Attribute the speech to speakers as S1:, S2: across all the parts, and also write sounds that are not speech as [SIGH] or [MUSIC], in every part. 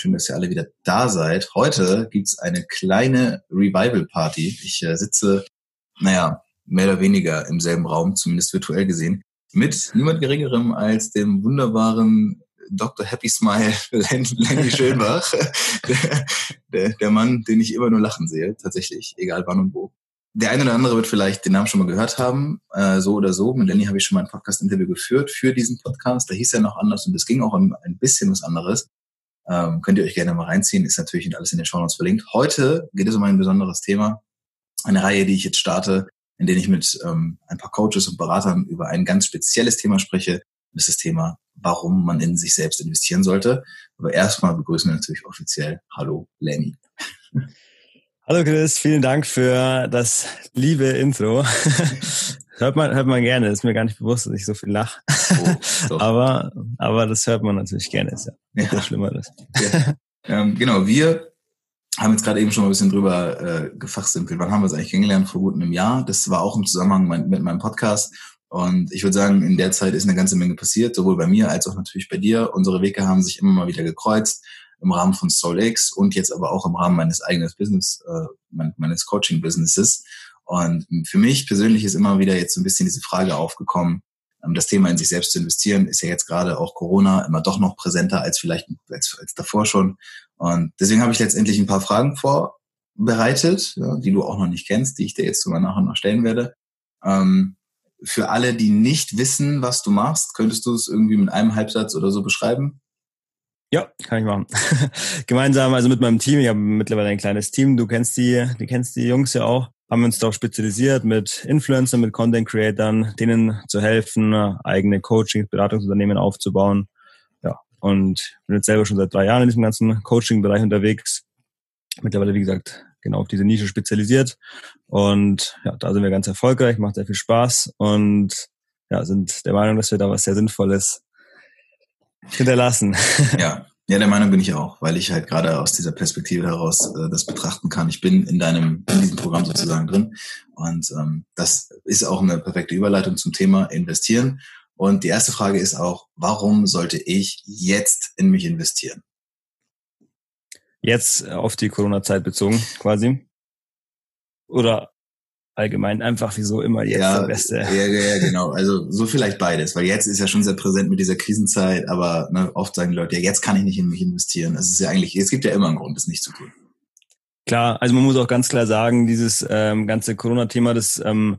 S1: Schön, dass ihr alle wieder da seid. Heute gibt's eine kleine Revival-Party. Ich äh, sitze, naja, mehr oder weniger im selben Raum, zumindest virtuell gesehen, mit niemand Geringerem als dem wunderbaren Dr. Happy Smile [LAUGHS] Lenny [LAUGHS] Schönbach. der, der, der Mann, den ich immer nur lachen sehe, tatsächlich, egal wann und wo. Der eine oder andere wird vielleicht den Namen schon mal gehört haben, äh, so oder so. Mit Lenny habe ich schon mal ein Podcast-Interview geführt für diesen Podcast. Da hieß er noch anders und es ging auch um ein bisschen was anderes. Ähm, könnt ihr euch gerne mal reinziehen, ist natürlich alles in den Show Notes verlinkt. Heute geht es um ein besonderes Thema, eine Reihe, die ich jetzt starte, in der ich mit ähm, ein paar Coaches und Beratern über ein ganz spezielles Thema spreche. Das ist das Thema, warum man in sich selbst investieren sollte. Aber erstmal begrüßen wir natürlich offiziell Hallo Lenny.
S2: Hallo Chris, vielen Dank für das liebe Intro. [LAUGHS] hört man, hört man gerne. Ist mir gar nicht bewusst, dass ich so viel lache. Oh, [LAUGHS] aber, aber das hört man natürlich gerne. Ist ja, ja. schlimmer ist.
S1: Ja. ähm, genau, wir haben jetzt gerade eben schon mal ein bisschen drüber äh, gefachsimpelt. Wann haben wir es eigentlich kennengelernt? Vor gut einem Jahr. Das war auch im Zusammenhang mein, mit meinem Podcast. Und ich würde sagen, in der Zeit ist eine ganze Menge passiert, sowohl bei mir als auch natürlich bei dir. Unsere Wege haben sich immer mal wieder gekreuzt im Rahmen von SoulX und jetzt aber auch im Rahmen meines eigenen Business, äh, meines Coaching-Businesses. Und für mich persönlich ist immer wieder jetzt so ein bisschen diese Frage aufgekommen, ähm, das Thema in sich selbst zu investieren, ist ja jetzt gerade auch Corona immer doch noch präsenter als vielleicht als, als davor schon. Und deswegen habe ich letztendlich ein paar Fragen vorbereitet, die du auch noch nicht kennst, die ich dir jetzt sogar nachher noch stellen werde. Ähm, für alle, die nicht wissen, was du machst, könntest du es irgendwie mit einem Halbsatz oder so beschreiben?
S2: Ja, kann ich machen. [LAUGHS] Gemeinsam, also mit meinem Team, ich habe mittlerweile ein kleines Team, du kennst die, du kennst die Jungs ja auch, haben wir uns darauf spezialisiert, mit Influencern, mit Content Creatern, denen zu helfen, eigene Coaching, Beratungsunternehmen aufzubauen. Ja, und bin jetzt selber schon seit drei Jahren in diesem ganzen Coaching-Bereich unterwegs. Mittlerweile, wie gesagt, genau auf diese Nische spezialisiert. Und ja, da sind wir ganz erfolgreich, macht sehr viel Spaß und ja, sind der Meinung, dass wir da was sehr Sinnvolles hinterlassen.
S1: Ja, [LAUGHS] ja, der Meinung bin ich auch, weil ich halt gerade aus dieser Perspektive heraus äh, das betrachten kann. Ich bin in deinem, in diesem Programm sozusagen drin. Und ähm, das ist auch eine perfekte Überleitung zum Thema Investieren. Und die erste Frage ist auch, warum sollte ich jetzt in mich investieren?
S2: Jetzt auf die Corona-Zeit bezogen, quasi. Oder allgemein einfach wieso immer jetzt ja, der Beste.
S1: Ja, ja, genau. Also so vielleicht beides, weil jetzt ist ja schon sehr präsent mit dieser Krisenzeit, aber ne, oft sagen die Leute, ja, jetzt kann ich nicht in mich investieren. Es ist ja eigentlich, es gibt ja immer einen Grund, das nicht zu tun.
S2: Klar, also man muss auch ganz klar sagen, dieses ähm, ganze Corona-Thema, das ähm,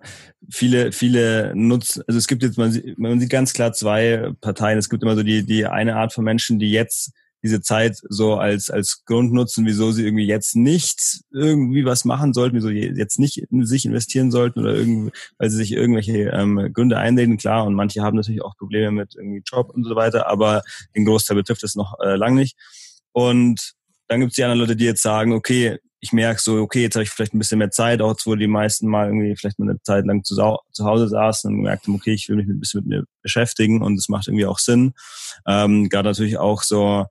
S2: viele, viele nutzen, also es gibt jetzt, man sieht, man sieht ganz klar zwei Parteien. Es gibt immer so die, die eine Art von Menschen, die jetzt diese Zeit so als, als Grund nutzen, wieso sie irgendwie jetzt nicht irgendwie was machen sollten, wieso jetzt nicht in sich investieren sollten oder irgendwie, weil sie sich irgendwelche ähm, Gründe einreden, klar, und manche haben natürlich auch Probleme mit irgendwie Job und so weiter, aber den Großteil betrifft es noch äh, lang nicht. Und dann gibt es die anderen Leute, die jetzt sagen, okay, ich merke so, okay, jetzt habe ich vielleicht ein bisschen mehr Zeit, auch wo die meisten mal irgendwie vielleicht mal eine Zeit lang zu, zu Hause saßen und gemerkt haben, okay, ich will mich ein bisschen mit mir beschäftigen und es macht irgendwie auch Sinn. Ähm, Gerade natürlich auch so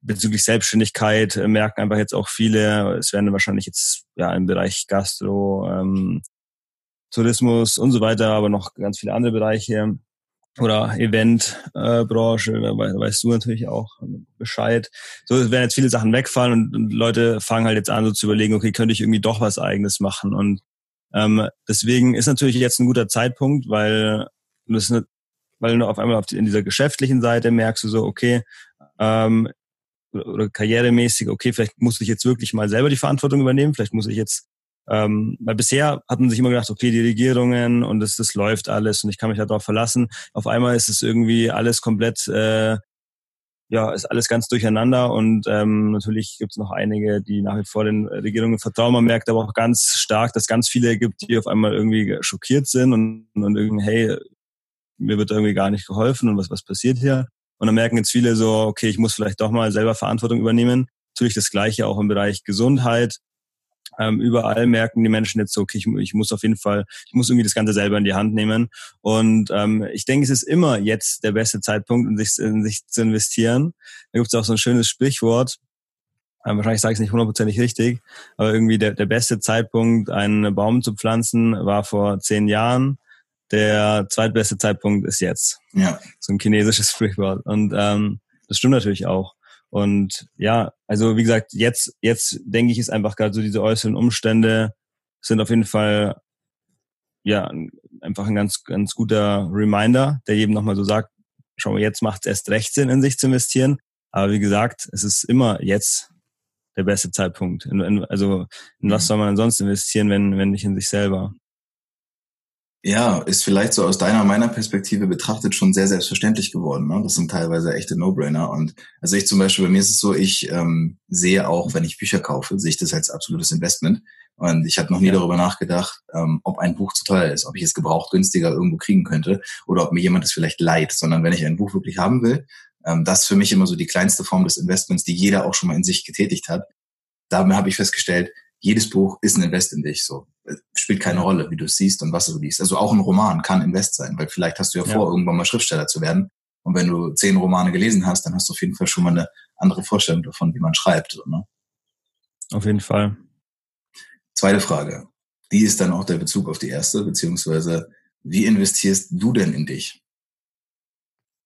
S2: bezüglich Selbstständigkeit äh, merken einfach jetzt auch viele, es werden wahrscheinlich jetzt ja im Bereich Gastro, ähm, Tourismus und so weiter, aber noch ganz viele andere Bereiche oder Eventbranche, äh, weißt du natürlich auch Bescheid. So werden jetzt viele Sachen wegfallen und, und, Leute fangen halt jetzt an, so zu überlegen, okay, könnte ich irgendwie doch was eigenes machen? Und ähm, deswegen ist natürlich jetzt ein guter Zeitpunkt, weil das eine, weil du auf einmal auf die, in dieser geschäftlichen Seite merkst du so, okay, ähm, oder, karrieremäßig, okay, vielleicht muss ich jetzt wirklich mal selber die Verantwortung übernehmen, vielleicht muss ich jetzt ähm, weil bisher hat man sich immer gedacht, okay, die Regierungen und das, das läuft alles und ich kann mich darauf verlassen. Auf einmal ist es irgendwie alles komplett, äh, ja, ist alles ganz durcheinander und ähm, natürlich gibt es noch einige, die nach wie vor den Regierungen vertrauen. Man merkt aber auch ganz stark, dass ganz viele gibt, die auf einmal irgendwie schockiert sind und, und irgendwie, hey, mir wird irgendwie gar nicht geholfen und was, was passiert hier? Und dann merken jetzt viele so, okay, ich muss vielleicht doch mal selber Verantwortung übernehmen. Natürlich das Gleiche auch im Bereich Gesundheit ähm, überall merken die Menschen jetzt so, okay, ich, ich, muss auf jeden Fall, ich muss irgendwie das Ganze selber in die Hand nehmen. Und ähm, ich denke, es ist immer jetzt der beste Zeitpunkt, in sich, in sich zu investieren. Da gibt es auch so ein schönes Sprichwort, ähm, wahrscheinlich sage ich es nicht hundertprozentig richtig, aber irgendwie der, der beste Zeitpunkt, einen Baum zu pflanzen, war vor zehn Jahren. Der zweitbeste Zeitpunkt ist jetzt. Ja. So ein chinesisches Sprichwort. Und ähm, das stimmt natürlich auch. Und ja, also wie gesagt, jetzt, jetzt denke ich, ist einfach gerade so diese äußeren Umstände sind auf jeden Fall ja einfach ein ganz, ganz guter Reminder, der jedem nochmal so sagt, schau mal, jetzt macht es erst recht Sinn, in sich zu investieren. Aber wie gesagt, es ist immer jetzt der beste Zeitpunkt. In, in, also in was mhm. soll man sonst investieren, wenn, wenn nicht in sich selber?
S1: Ja, ist vielleicht so aus deiner, meiner Perspektive betrachtet schon sehr selbstverständlich geworden. Ne? Das sind teilweise echte No-Brainer. Und also ich zum Beispiel, bei mir ist es so, ich ähm, sehe auch, wenn ich Bücher kaufe, sehe ich das als absolutes Investment. Und ich habe noch nie ja. darüber nachgedacht, ähm, ob ein Buch zu teuer ist, ob ich es gebraucht günstiger irgendwo kriegen könnte oder ob mir jemand es vielleicht leiht, sondern wenn ich ein Buch wirklich haben will, ähm, das ist für mich immer so die kleinste Form des Investments, die jeder auch schon mal in sich getätigt hat. Damit habe ich festgestellt, jedes Buch ist ein Invest in dich. So spielt keine Rolle, wie du es siehst und was du liest. Also auch ein Roman kann Invest sein, weil vielleicht hast du ja, ja vor, irgendwann mal Schriftsteller zu werden. Und wenn du zehn Romane gelesen hast, dann hast du auf jeden Fall schon mal eine andere Vorstellung davon, wie man schreibt. So, ne?
S2: Auf jeden Fall.
S1: Zweite Frage. Die ist dann auch der Bezug auf die erste, beziehungsweise wie investierst du denn in dich?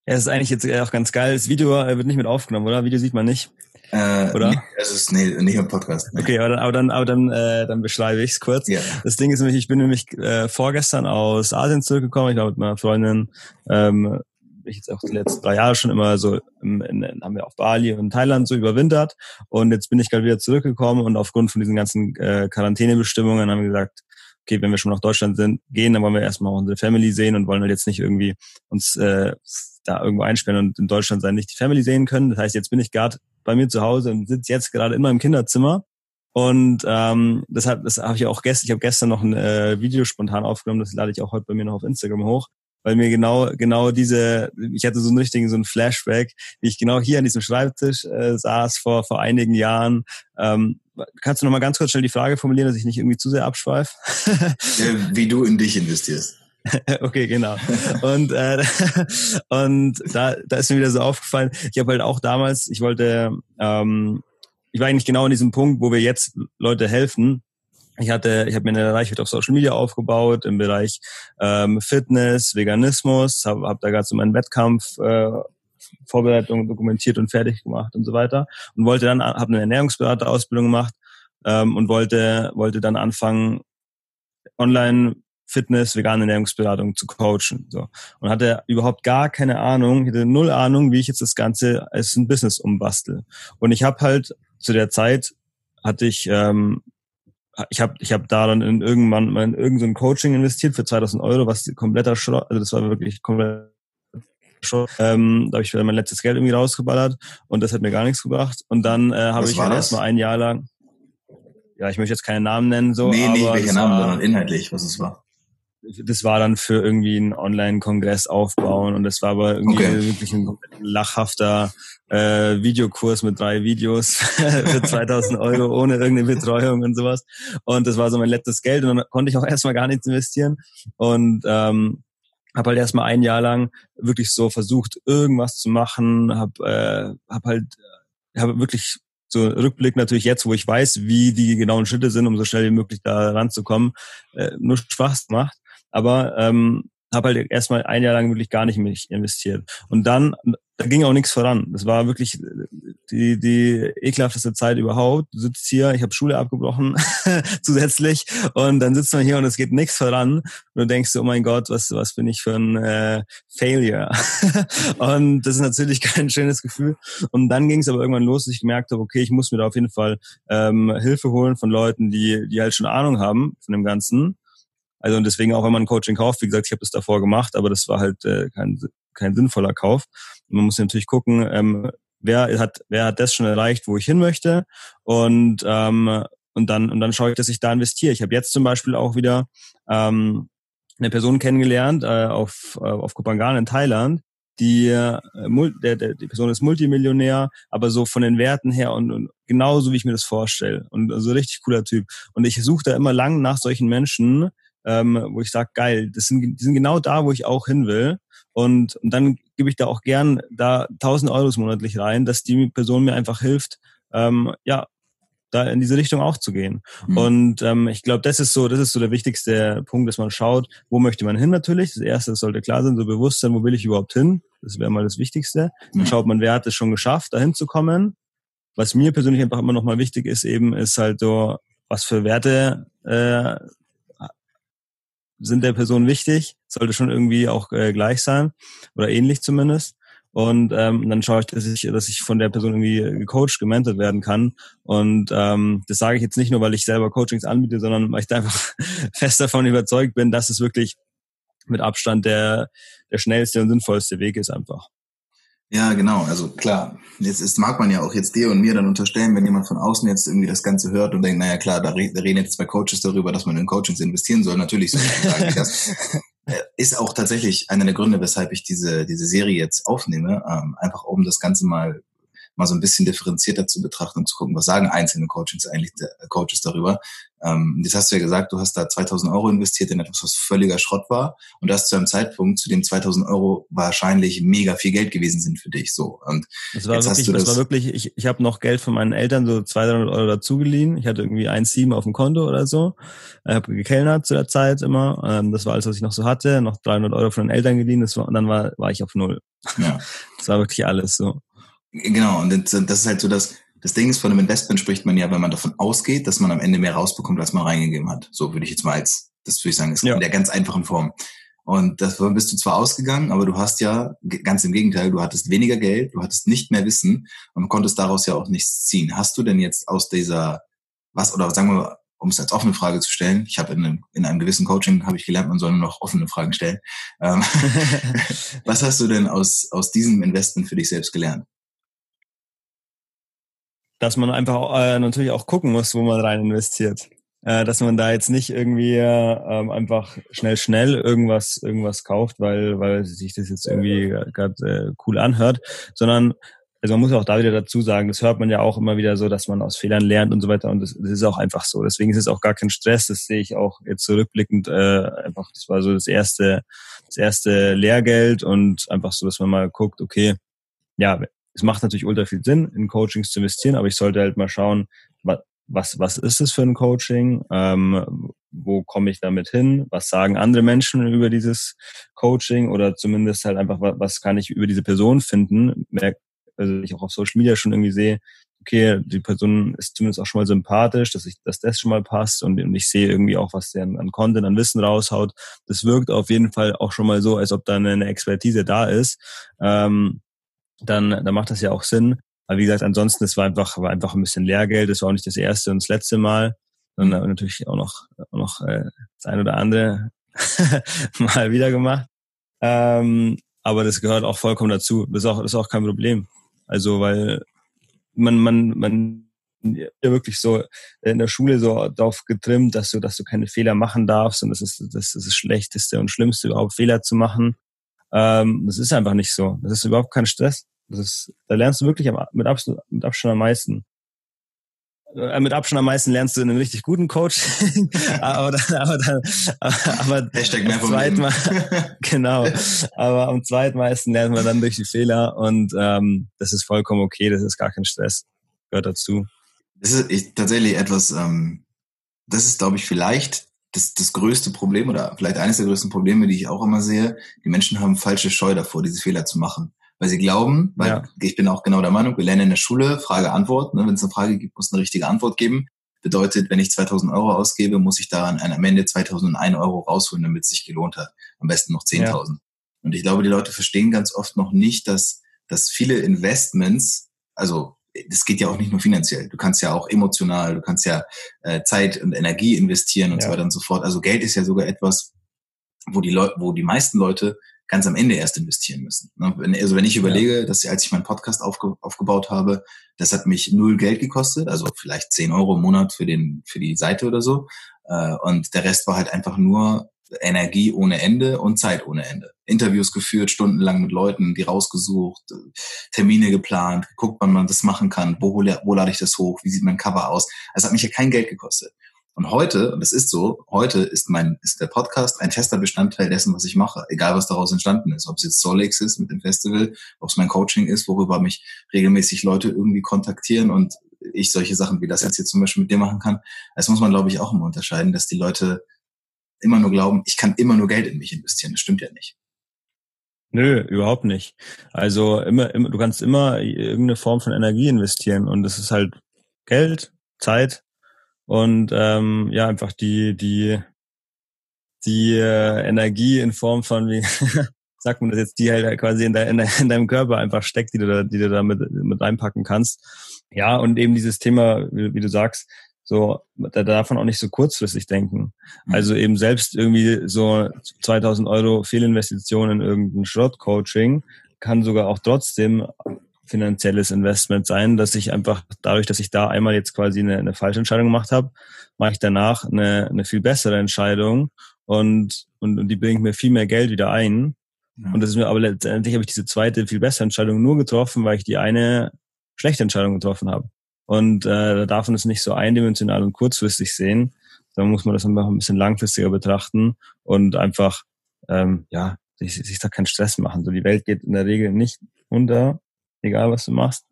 S2: Ja, das ist eigentlich jetzt auch ganz geil. Das Video äh, wird nicht mit aufgenommen, oder? Video sieht man nicht.
S1: Äh, oder? Nee, es ist nee, nicht im Podcast.
S2: Nee. Okay, aber dann, aber dann, aber dann, äh, dann beschreibe ich es kurz. Ja. Das Ding ist nämlich, ich bin nämlich äh, vorgestern aus Asien zurückgekommen. Ich war mit meiner Freundin, ähm, ich jetzt auch die letzten drei Jahre schon immer so, in, in, haben wir auf Bali und Thailand so überwintert. Und jetzt bin ich gerade wieder zurückgekommen und aufgrund von diesen ganzen äh, Quarantänebestimmungen haben wir gesagt, okay, wenn wir schon nach Deutschland sind, gehen, dann wollen wir erstmal unsere Family sehen und wollen halt jetzt nicht irgendwie uns äh, da irgendwo einsperren und in Deutschland sein nicht die Family sehen können. Das heißt, jetzt bin ich gerade bei mir zu Hause und sitze jetzt gerade in meinem Kinderzimmer. Und ähm, deshalb, das habe ich auch gestern, ich habe gestern noch ein äh, Video spontan aufgenommen, das lade ich auch heute bei mir noch auf Instagram hoch, weil mir genau, genau diese, ich hatte so einen richtigen, so einen Flashback, wie ich genau hier an diesem Schreibtisch äh, saß vor, vor einigen Jahren. Ähm, kannst du noch ganz kurz schnell die Frage formulieren, dass ich nicht irgendwie zu sehr abschweife?
S1: wie du in dich investierst. [LAUGHS]
S2: okay, genau. Und, äh, [LAUGHS] und da, da ist mir wieder so aufgefallen, ich habe halt auch damals, ich wollte, ähm, ich war eigentlich genau an diesem Punkt, wo wir jetzt Leute helfen. Ich hatte, ich habe mir eine Reichweite auf Social Media aufgebaut im Bereich ähm, Fitness, Veganismus, habe hab da gerade so meinen Wettkampf äh, Vorbereitung dokumentiert und fertig gemacht und so weiter und wollte dann habe eine Ernährungsberaterausbildung gemacht ähm, und wollte wollte dann anfangen online Fitness, vegane Ernährungsberatung zu coachen. So. Und hatte überhaupt gar keine Ahnung, hatte null Ahnung, wie ich jetzt das Ganze als ein Business umbastel. Und ich habe halt zu der Zeit hatte ich ähm, ich habe ich hab da dann in irgendwann mal in irgendein Coaching investiert für 2000 Euro, was kompletter Schrott, also das war wirklich komplett Schrott. Ähm, da habe ich mein letztes Geld irgendwie rausgeballert und das hat mir gar nichts gebracht. Und dann äh, habe ich halt erstmal ein Jahr lang, ja, ich möchte jetzt keinen Namen nennen, so.
S1: Nee, nee, welche Namen, sondern inhaltlich, was es war
S2: das war dann für irgendwie einen Online-Kongress aufbauen und das war aber irgendwie okay. wirklich ein lachhafter äh, Videokurs mit drei Videos [LAUGHS] für 2000 Euro ohne irgendeine Betreuung und sowas. Und das war so mein letztes Geld und dann konnte ich auch erstmal gar nichts investieren und ähm, habe halt erstmal ein Jahr lang wirklich so versucht, irgendwas zu machen, habe äh, hab halt, habe wirklich so Rückblick natürlich jetzt, wo ich weiß, wie die genauen Schritte sind, um so schnell wie möglich da ranzukommen, äh, nur Spaß macht. Aber ähm, habe halt erstmal ein Jahr lang wirklich gar nicht mich investiert. Und dann, da ging auch nichts voran. Das war wirklich die, die ekelhafteste Zeit überhaupt. Du sitzt hier, ich habe Schule abgebrochen [LAUGHS] zusätzlich und dann sitzt man hier und es geht nichts voran. Und du denkst, oh mein Gott, was, was bin ich für ein äh, Failure? [LAUGHS] und das ist natürlich [LAUGHS] kein schönes Gefühl. Und dann ging es aber irgendwann los, dass ich gemerkt habe, okay, ich muss mir da auf jeden Fall ähm, Hilfe holen von Leuten, die, die halt schon Ahnung haben von dem Ganzen also und deswegen auch, wenn man ein Coaching kauft, wie gesagt, ich habe das davor gemacht, aber das war halt äh, kein, kein sinnvoller Kauf. Man muss natürlich gucken, ähm, wer hat, wer hat das schon erreicht, wo ich hin möchte und ähm, und dann und dann schaue ich, dass ich da investiere. Ich habe jetzt zum Beispiel auch wieder ähm, eine Person kennengelernt äh, auf äh, auf Kopangan in Thailand, die äh, der, der, die Person ist Multimillionär, aber so von den Werten her und, und genauso wie ich mir das vorstelle und so also richtig cooler Typ. Und ich suche da immer lang nach solchen Menschen, ähm, wo ich sage, geil, das sind, die sind genau da, wo ich auch hin will. Und, und dann gebe ich da auch gern da 1000 Euro monatlich rein, dass die Person mir einfach hilft, ähm, ja, da in diese Richtung auch zu gehen. Mhm. Und ähm, ich glaube, das ist so, das ist so der wichtigste Punkt, dass man schaut, wo möchte man hin natürlich. Das erste, das sollte klar sein, so bewusst sein, wo will ich überhaupt hin. Das wäre mal das Wichtigste. Dann mhm. schaut man, wer hat es schon geschafft, dahin zu kommen. Was mir persönlich einfach immer nochmal wichtig ist, eben, ist halt so, was für Werte äh, sind der Person wichtig, sollte schon irgendwie auch äh, gleich sein oder ähnlich zumindest. Und ähm, dann schaue ich, dass ich, dass ich von der Person irgendwie gecoacht, gementored werden kann. Und ähm, das sage ich jetzt nicht nur, weil ich selber Coachings anbiete, sondern weil ich da einfach [LAUGHS] fest davon überzeugt bin, dass es wirklich mit Abstand der, der schnellste und sinnvollste Weg ist einfach.
S1: Ja, genau. Also klar, jetzt ist, mag man ja auch jetzt dir und mir dann unterstellen, wenn jemand von außen jetzt irgendwie das Ganze hört und denkt, naja klar, da, reden jetzt zwei Coaches darüber, dass man in Coachings investieren soll. Natürlich so sagen das [LAUGHS] äh, ist auch tatsächlich einer der Gründe, weshalb ich diese, diese Serie jetzt aufnehme, ähm, einfach um das Ganze mal mal so ein bisschen differenzierter zu betrachten und zu gucken, was sagen einzelne Coaches eigentlich, äh, Coaches darüber. Ähm, das hast du ja gesagt, du hast da 2000 Euro investiert in etwas, was völliger Schrott war und das zu einem Zeitpunkt, zu dem 2000 Euro wahrscheinlich mega viel Geld gewesen sind für dich. So und
S2: das war wirklich, das, das, war wirklich. Ich, ich habe noch Geld von meinen Eltern so 200 Euro dazu geliehen. Ich hatte irgendwie 1,7 auf dem Konto oder so. Ich habe gekellnert zu der Zeit immer. Ähm, das war alles, was ich noch so hatte. Noch 300 Euro von den Eltern geliehen. Das war, und dann war war ich auf null. Ja. [LAUGHS] Das war wirklich alles so.
S1: Genau, und das ist halt so, dass das Ding ist, von einem Investment spricht man ja, wenn man davon ausgeht, dass man am Ende mehr rausbekommt, als man reingegeben hat. So würde ich jetzt mal als, das würde ich sagen, ist ja. in der ganz einfachen Form. Und das bist du zwar ausgegangen, aber du hast ja, ganz im Gegenteil, du hattest weniger Geld, du hattest nicht mehr Wissen und konntest daraus ja auch nichts ziehen. Hast du denn jetzt aus dieser, was, oder sagen wir, um es als offene Frage zu stellen, ich habe in einem, in einem gewissen Coaching, habe ich gelernt, man soll nur noch offene Fragen stellen. Ähm, [LAUGHS] [LAUGHS] was hast du denn aus, aus diesem Investment für dich selbst gelernt?
S2: Dass man einfach äh, natürlich auch gucken muss, wo man rein investiert. Äh, dass man da jetzt nicht irgendwie äh, einfach schnell, schnell irgendwas, irgendwas kauft, weil, weil sich das jetzt irgendwie gerade äh, cool anhört, sondern also man muss auch da wieder dazu sagen, das hört man ja auch immer wieder so, dass man aus Fehlern lernt und so weiter und das, das ist auch einfach so. Deswegen ist es auch gar kein Stress, das sehe ich auch jetzt zurückblickend äh, einfach, das war so das erste, das erste Lehrgeld und einfach so, dass man mal guckt, okay, ja, es macht natürlich ultra viel Sinn, in Coachings zu investieren, aber ich sollte halt mal schauen, was, was ist es für ein Coaching? Ähm, wo komme ich damit hin? Was sagen andere Menschen über dieses Coaching? Oder zumindest halt einfach, was kann ich über diese Person finden? Also ich auch auf Social Media schon irgendwie sehe, okay, die Person ist zumindest auch schon mal sympathisch, dass ich, dass das schon mal passt und, und ich sehe irgendwie auch, was der an, an Content, an Wissen raushaut. Das wirkt auf jeden Fall auch schon mal so, als ob da eine Expertise da ist. Ähm, dann, dann macht das ja auch Sinn. Aber wie gesagt, ansonsten, es war einfach, war einfach ein bisschen Lehrgeld. Das war auch nicht das erste und das letzte Mal, sondern natürlich auch noch, auch noch äh, das ein oder andere [LAUGHS] mal wieder gemacht. Ähm, aber das gehört auch vollkommen dazu. Das ist auch, das ist auch kein Problem. Also, weil man, man, man ja wirklich so in der Schule so darauf getrimmt, dass du, dass du keine Fehler machen darfst und das ist das, ist das Schlechteste und Schlimmste überhaupt Fehler zu machen. Ähm, das ist einfach nicht so. Das ist überhaupt kein Stress. Das ist, da lernst du wirklich mit, Abstand, mit Abstand am meisten. Äh, mit Abstand am meisten lernst du in einem richtig guten Coach. [LAUGHS] [LAUGHS] aber dann, aber dann, aber Hashtag mehr vom Mal, [LAUGHS] genau. Aber am zweitmeisten lernt man dann durch die Fehler und ähm, das ist vollkommen okay. Das ist gar kein Stress. Gehört dazu.
S1: Das ist ich, tatsächlich etwas, ähm, das ist, glaube ich, vielleicht das, das größte Problem oder vielleicht eines der größten Probleme, die ich auch immer sehe, die Menschen haben falsche Scheu davor, diese Fehler zu machen. Weil sie glauben, weil ja. ich bin auch genau der Meinung, wir lernen in der Schule Frage-Antwort. Ne? Wenn es eine Frage gibt, muss eine richtige Antwort geben. Bedeutet, wenn ich 2000 Euro ausgebe, muss ich daran am Ende 2001 Euro rausholen, damit es sich gelohnt hat. Am besten noch 10.000. Ja. Und ich glaube, die Leute verstehen ganz oft noch nicht, dass, dass viele Investments, also das geht ja auch nicht nur finanziell. Du kannst ja auch emotional, du kannst ja äh, Zeit und Energie investieren und ja. so weiter und so fort. Also Geld ist ja sogar etwas, wo die Leute, wo die meisten Leute ganz am Ende erst investieren müssen. Ne? Also wenn ich überlege, ja. dass als ich meinen Podcast aufge, aufgebaut habe, das hat mich null Geld gekostet, also vielleicht zehn Euro im Monat für den für die Seite oder so. Äh, und der Rest war halt einfach nur Energie ohne Ende und Zeit ohne Ende. Interviews geführt, stundenlang mit Leuten, die rausgesucht, Termine geplant, geguckt, wann man das machen kann, wo, wo lade ich das hoch, wie sieht mein Cover aus. Es hat mich ja kein Geld gekostet. Und heute, und das ist so, heute ist mein, ist der Podcast ein fester Bestandteil dessen, was ich mache. Egal, was daraus entstanden ist. Ob es jetzt Solex ist mit dem Festival, ob es mein Coaching ist, worüber mich regelmäßig Leute irgendwie kontaktieren und ich solche Sachen wie das jetzt hier zum Beispiel mit dir machen kann. Das muss man, glaube ich, auch immer unterscheiden, dass die Leute immer nur glauben, ich kann immer nur Geld in mich investieren. Das stimmt ja nicht.
S2: Nö, überhaupt nicht. Also immer, immer, du kannst immer irgendeine Form von Energie investieren und das ist halt Geld, Zeit und ähm, ja einfach die die die äh, Energie in Form von wie [LAUGHS] sagt man das jetzt, die halt quasi in, de, in, de, [LAUGHS] in deinem Körper einfach steckt, die du da, die du da mit, mit reinpacken kannst. Ja, und eben dieses Thema, wie, wie du sagst, so, da darf man auch nicht so kurzfristig denken. Mhm. Also eben selbst irgendwie so 2000 Euro Fehlinvestitionen in irgendein Schrott-Coaching kann sogar auch trotzdem finanzielles Investment sein, dass ich einfach dadurch, dass ich da einmal jetzt quasi eine, eine falsche Entscheidung gemacht habe, mache ich danach eine, eine viel bessere Entscheidung und, und, und die bringt mir viel mehr Geld wieder ein. Ja. Und das ist mir aber letztendlich habe ich diese zweite viel bessere Entscheidung nur getroffen, weil ich die eine schlechte Entscheidung getroffen habe. Und äh, da darf man es nicht so eindimensional und kurzfristig sehen. Da muss man das einfach ein bisschen langfristiger betrachten und einfach ähm, ja sich, sich da keinen Stress machen. So die Welt geht in der Regel nicht unter, egal was du machst.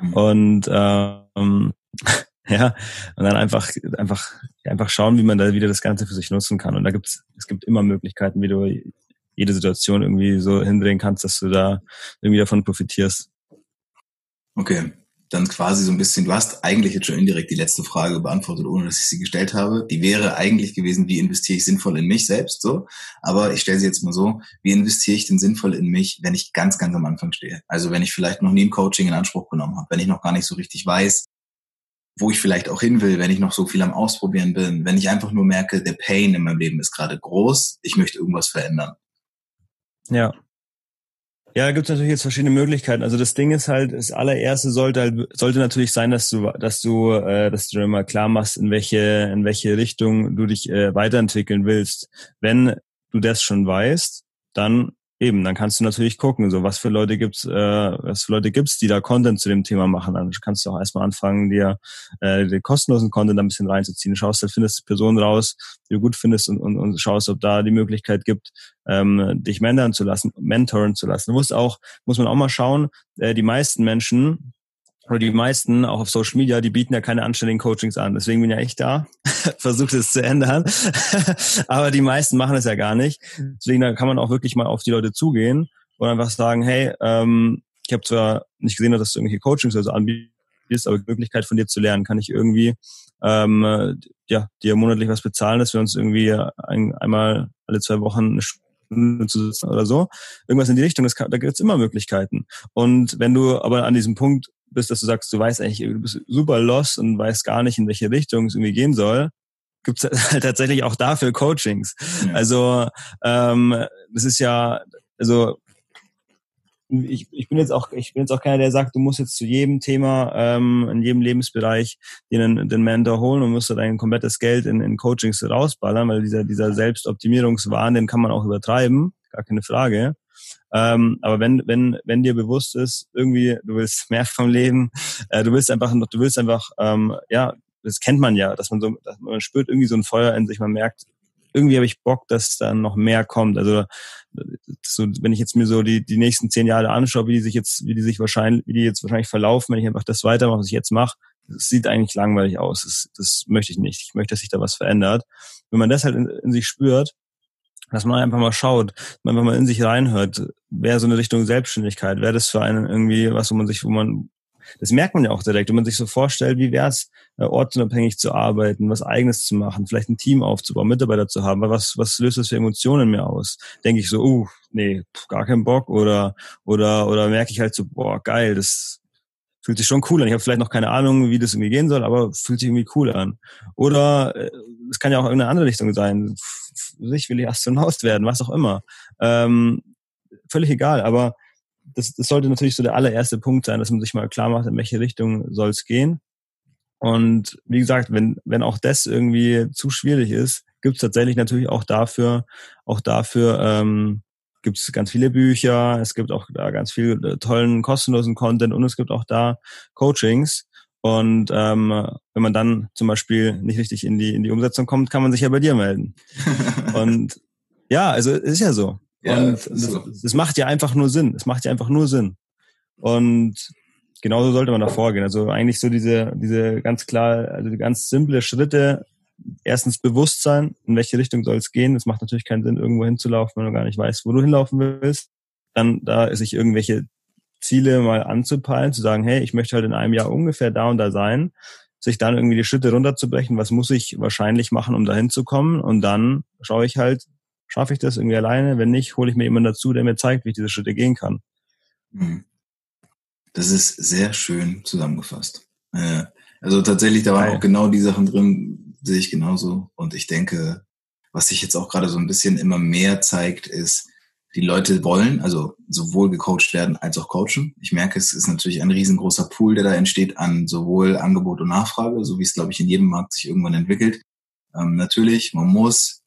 S2: Mhm. Und ähm, [LAUGHS] ja, und dann einfach, einfach, einfach schauen, wie man da wieder das Ganze für sich nutzen kann. Und da gibt's, es gibt immer Möglichkeiten, wie du jede Situation irgendwie so hindrehen kannst, dass du da irgendwie davon profitierst.
S1: Okay dann quasi so ein bisschen, du hast eigentlich jetzt schon indirekt die letzte Frage beantwortet, ohne dass ich sie gestellt habe. Die wäre eigentlich gewesen, wie investiere ich sinnvoll in mich selbst, so. Aber ich stelle sie jetzt mal so, wie investiere ich denn sinnvoll in mich, wenn ich ganz, ganz am Anfang stehe? Also wenn ich vielleicht noch nie ein Coaching in Anspruch genommen habe, wenn ich noch gar nicht so richtig weiß, wo ich vielleicht auch hin will, wenn ich noch so viel am Ausprobieren bin, wenn ich einfach nur merke, der Pain in meinem Leben ist gerade groß, ich möchte irgendwas verändern.
S2: Ja. Ja, gibt es natürlich jetzt verschiedene Möglichkeiten. Also das Ding ist halt, das allererste sollte halt, sollte natürlich sein, dass du, dass du, äh, dass du mal klar machst, in welche, in welche Richtung du dich äh, weiterentwickeln willst. Wenn du das schon weißt, dann Eben, dann kannst du natürlich gucken, so was für Leute gibt's, äh, was für Leute gibt's, die da Content zu dem Thema machen. Dann kannst du auch erstmal anfangen, dir äh, den kostenlosen Content ein bisschen reinzuziehen. Schaust, dann findest du Personen raus, die du gut findest und, und, und schaust, ob da die Möglichkeit gibt, ähm, dich mentoren zu lassen, mentoren zu lassen. Du musst auch, muss man auch mal schauen, äh, die meisten Menschen, oder die meisten, auch auf Social Media, die bieten ja keine anständigen Coachings an. Deswegen bin ja ich da, [LAUGHS] versuche es zu ändern. [LAUGHS] Aber die meisten machen es ja gar nicht. Deswegen da kann man auch wirklich mal auf die Leute zugehen und einfach sagen, hey, ähm, ich habe zwar nicht gesehen, dass du irgendwelche Coachings oder so anbietest, aber die Möglichkeit von dir zu lernen, kann ich irgendwie ähm, ja, dir monatlich was bezahlen, dass wir uns irgendwie ein, einmal alle zwei Wochen eine Stunde zu sitzen oder so. Irgendwas in die Richtung, das kann, da gibt es immer Möglichkeiten. Und wenn du aber an diesem Punkt bist, dass du sagst, du weißt eigentlich, du bist super lost und weißt gar nicht, in welche Richtung es irgendwie gehen soll, gibt es [LAUGHS] halt tatsächlich auch dafür Coachings. Ja. Also ähm, das ist ja, also ich, ich bin jetzt auch ich bin jetzt auch keiner, der sagt, du musst jetzt zu jedem Thema ähm, in jedem Lebensbereich den, den Mentor holen und musst dein komplettes Geld in, in Coachings rausballern, weil dieser dieser Selbstoptimierungswahn, den kann man auch übertreiben, gar keine Frage. Ähm, aber wenn, wenn, wenn dir bewusst ist, irgendwie, du willst mehr vom Leben, [LAUGHS] äh, du willst einfach, du willst einfach, ähm, ja, das kennt man ja, dass man so, dass man spürt irgendwie so ein Feuer in sich, man merkt, irgendwie habe ich Bock, dass dann noch mehr kommt. Also so, wenn ich jetzt mir so die, die nächsten zehn Jahre anschaue, wie die sich jetzt, wie die sich wahrscheinlich, wie die jetzt wahrscheinlich verlaufen, wenn ich einfach das weitermache, was ich jetzt mache, das sieht eigentlich langweilig aus. Das, das möchte ich nicht. Ich möchte, dass sich da was verändert. Wenn man das halt in, in sich spürt, dass man einfach mal schaut, man einfach mal in sich reinhört, wäre so eine Richtung Selbstständigkeit, wäre das für einen irgendwie was, wo man sich, wo man, das merkt man ja auch direkt, wenn man sich so vorstellt, wie wäre es, äh, ortsunabhängig zu arbeiten, was eigenes zu machen, vielleicht ein Team aufzubauen, Mitarbeiter zu haben, was, was löst das für Emotionen in mir aus? Denke ich so, uh, nee, gar keinen Bock oder, oder, oder merke ich halt so, boah, geil, das fühlt sich schon cool an. Ich habe vielleicht noch keine Ahnung, wie das irgendwie gehen soll, aber fühlt sich irgendwie cool an. Oder äh, es kann ja auch irgendeine andere Richtung sein. Ich will ich Astronaut werden, was auch immer. Ähm, völlig egal, aber das, das sollte natürlich so der allererste Punkt sein, dass man sich mal klar macht, in welche Richtung soll es gehen. Und wie gesagt, wenn, wenn auch das irgendwie zu schwierig ist, gibt es tatsächlich natürlich auch dafür, auch dafür ähm, gibt es ganz viele Bücher, es gibt auch da ganz viel äh, tollen kostenlosen Content und es gibt auch da Coachings. Und ähm, wenn man dann zum Beispiel nicht richtig in die in die Umsetzung kommt, kann man sich ja bei dir melden. [LAUGHS] und ja, also es ist ja so. Ja, und das, so. das macht ja einfach nur Sinn. Es macht ja einfach nur Sinn. Und genauso sollte man da vorgehen. Also eigentlich so diese, diese ganz klar, also die ganz simple Schritte. Erstens Bewusstsein, in welche Richtung soll es gehen. Es macht natürlich keinen Sinn, irgendwo hinzulaufen, wenn du gar nicht weißt, wo du hinlaufen willst. Dann da sich irgendwelche Ziele mal anzupeilen, zu sagen, hey, ich möchte halt in einem Jahr ungefähr da und da sein, sich dann irgendwie die Schritte runterzubrechen, was muss ich wahrscheinlich machen, um da hinzukommen und dann schaue ich halt, schaffe ich das irgendwie alleine, wenn nicht, hole ich mir jemanden dazu, der mir zeigt, wie ich diese Schritte gehen kann.
S3: Mhm. Das ist sehr schön zusammengefasst. Äh, also tatsächlich, da waren auch genau die Sachen drin, sehe ich genauso. Und ich denke, was sich jetzt auch gerade so ein bisschen immer mehr zeigt, ist, die Leute wollen, also sowohl gecoacht werden als auch coachen. Ich merke, es ist natürlich ein riesengroßer Pool, der da entsteht an sowohl Angebot und Nachfrage, so wie es, glaube ich, in jedem Markt sich irgendwann entwickelt. Ähm, natürlich, man muss,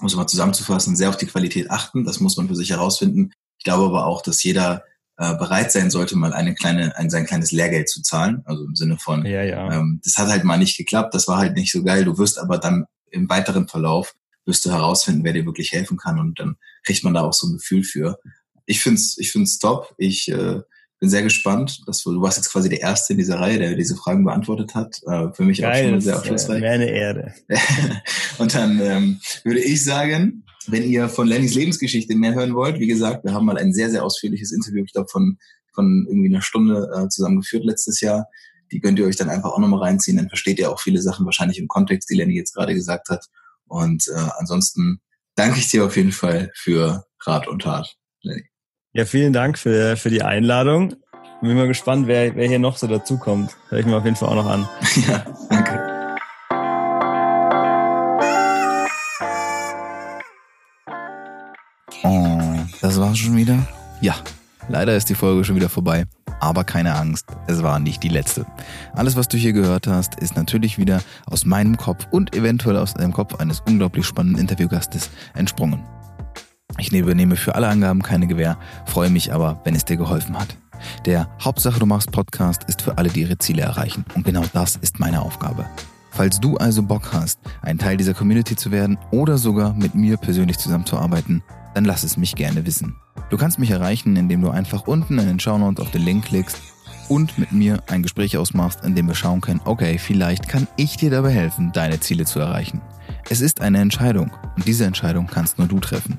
S3: um es mal zusammenzufassen, sehr auf die Qualität achten. Das muss man für sich herausfinden. Ich glaube aber auch, dass jeder äh, bereit sein sollte, mal eine kleine, ein, sein kleines Lehrgeld zu zahlen. Also im Sinne von,
S2: ja, ja.
S3: Ähm, das hat halt mal nicht geklappt, das war halt nicht so geil. Du wirst aber dann im weiteren Verlauf wirst du herausfinden, wer dir wirklich helfen kann und dann kriegt man da auch so ein Gefühl für. Ich find's, ich find's top. Ich äh, bin sehr gespannt. Dass du, du warst jetzt quasi der Erste in dieser Reihe, der diese Fragen beantwortet hat. Äh, für mich Geil, auch schon mal sehr aufschlussreich.
S2: Meine Erde. [LAUGHS]
S3: und dann ähm, würde ich sagen, wenn ihr von Lennys Lebensgeschichte mehr hören wollt, wie gesagt, wir haben mal ein sehr, sehr ausführliches Interview, ich glaube, von, von irgendwie einer Stunde äh, zusammengeführt letztes Jahr. Die könnt ihr euch dann einfach auch nochmal reinziehen. Dann versteht ihr auch viele Sachen wahrscheinlich im Kontext, die Lenny jetzt gerade gesagt hat. Und äh, ansonsten danke ich dir auf jeden Fall für Rat und Tat, Lenny.
S2: Ja, vielen Dank für, für die Einladung. Bin mal gespannt, wer, wer hier noch so dazukommt. Hör ich mir auf jeden Fall auch noch an. [LAUGHS]
S3: ja, danke.
S1: Oh, das war's schon wieder? Ja, leider ist die Folge schon wieder vorbei. Aber keine Angst, es war nicht die letzte. Alles, was du hier gehört hast, ist natürlich wieder aus meinem Kopf und eventuell aus dem Kopf eines unglaublich spannenden Interviewgastes entsprungen. Ich übernehme für alle Angaben keine Gewähr, freue mich aber, wenn es dir geholfen hat. Der Hauptsache du machst Podcast ist für alle, die ihre Ziele erreichen. Und genau das ist meine Aufgabe. Falls du also Bock hast, ein Teil dieser Community zu werden oder sogar mit mir persönlich zusammenzuarbeiten, dann lass es mich gerne wissen. Du kannst mich erreichen, indem du einfach unten in den Shownotes auf den Link klickst und mit mir ein Gespräch ausmachst, in dem wir schauen können, okay, vielleicht kann ich dir dabei helfen, deine Ziele zu erreichen. Es ist eine Entscheidung und diese Entscheidung kannst nur du treffen.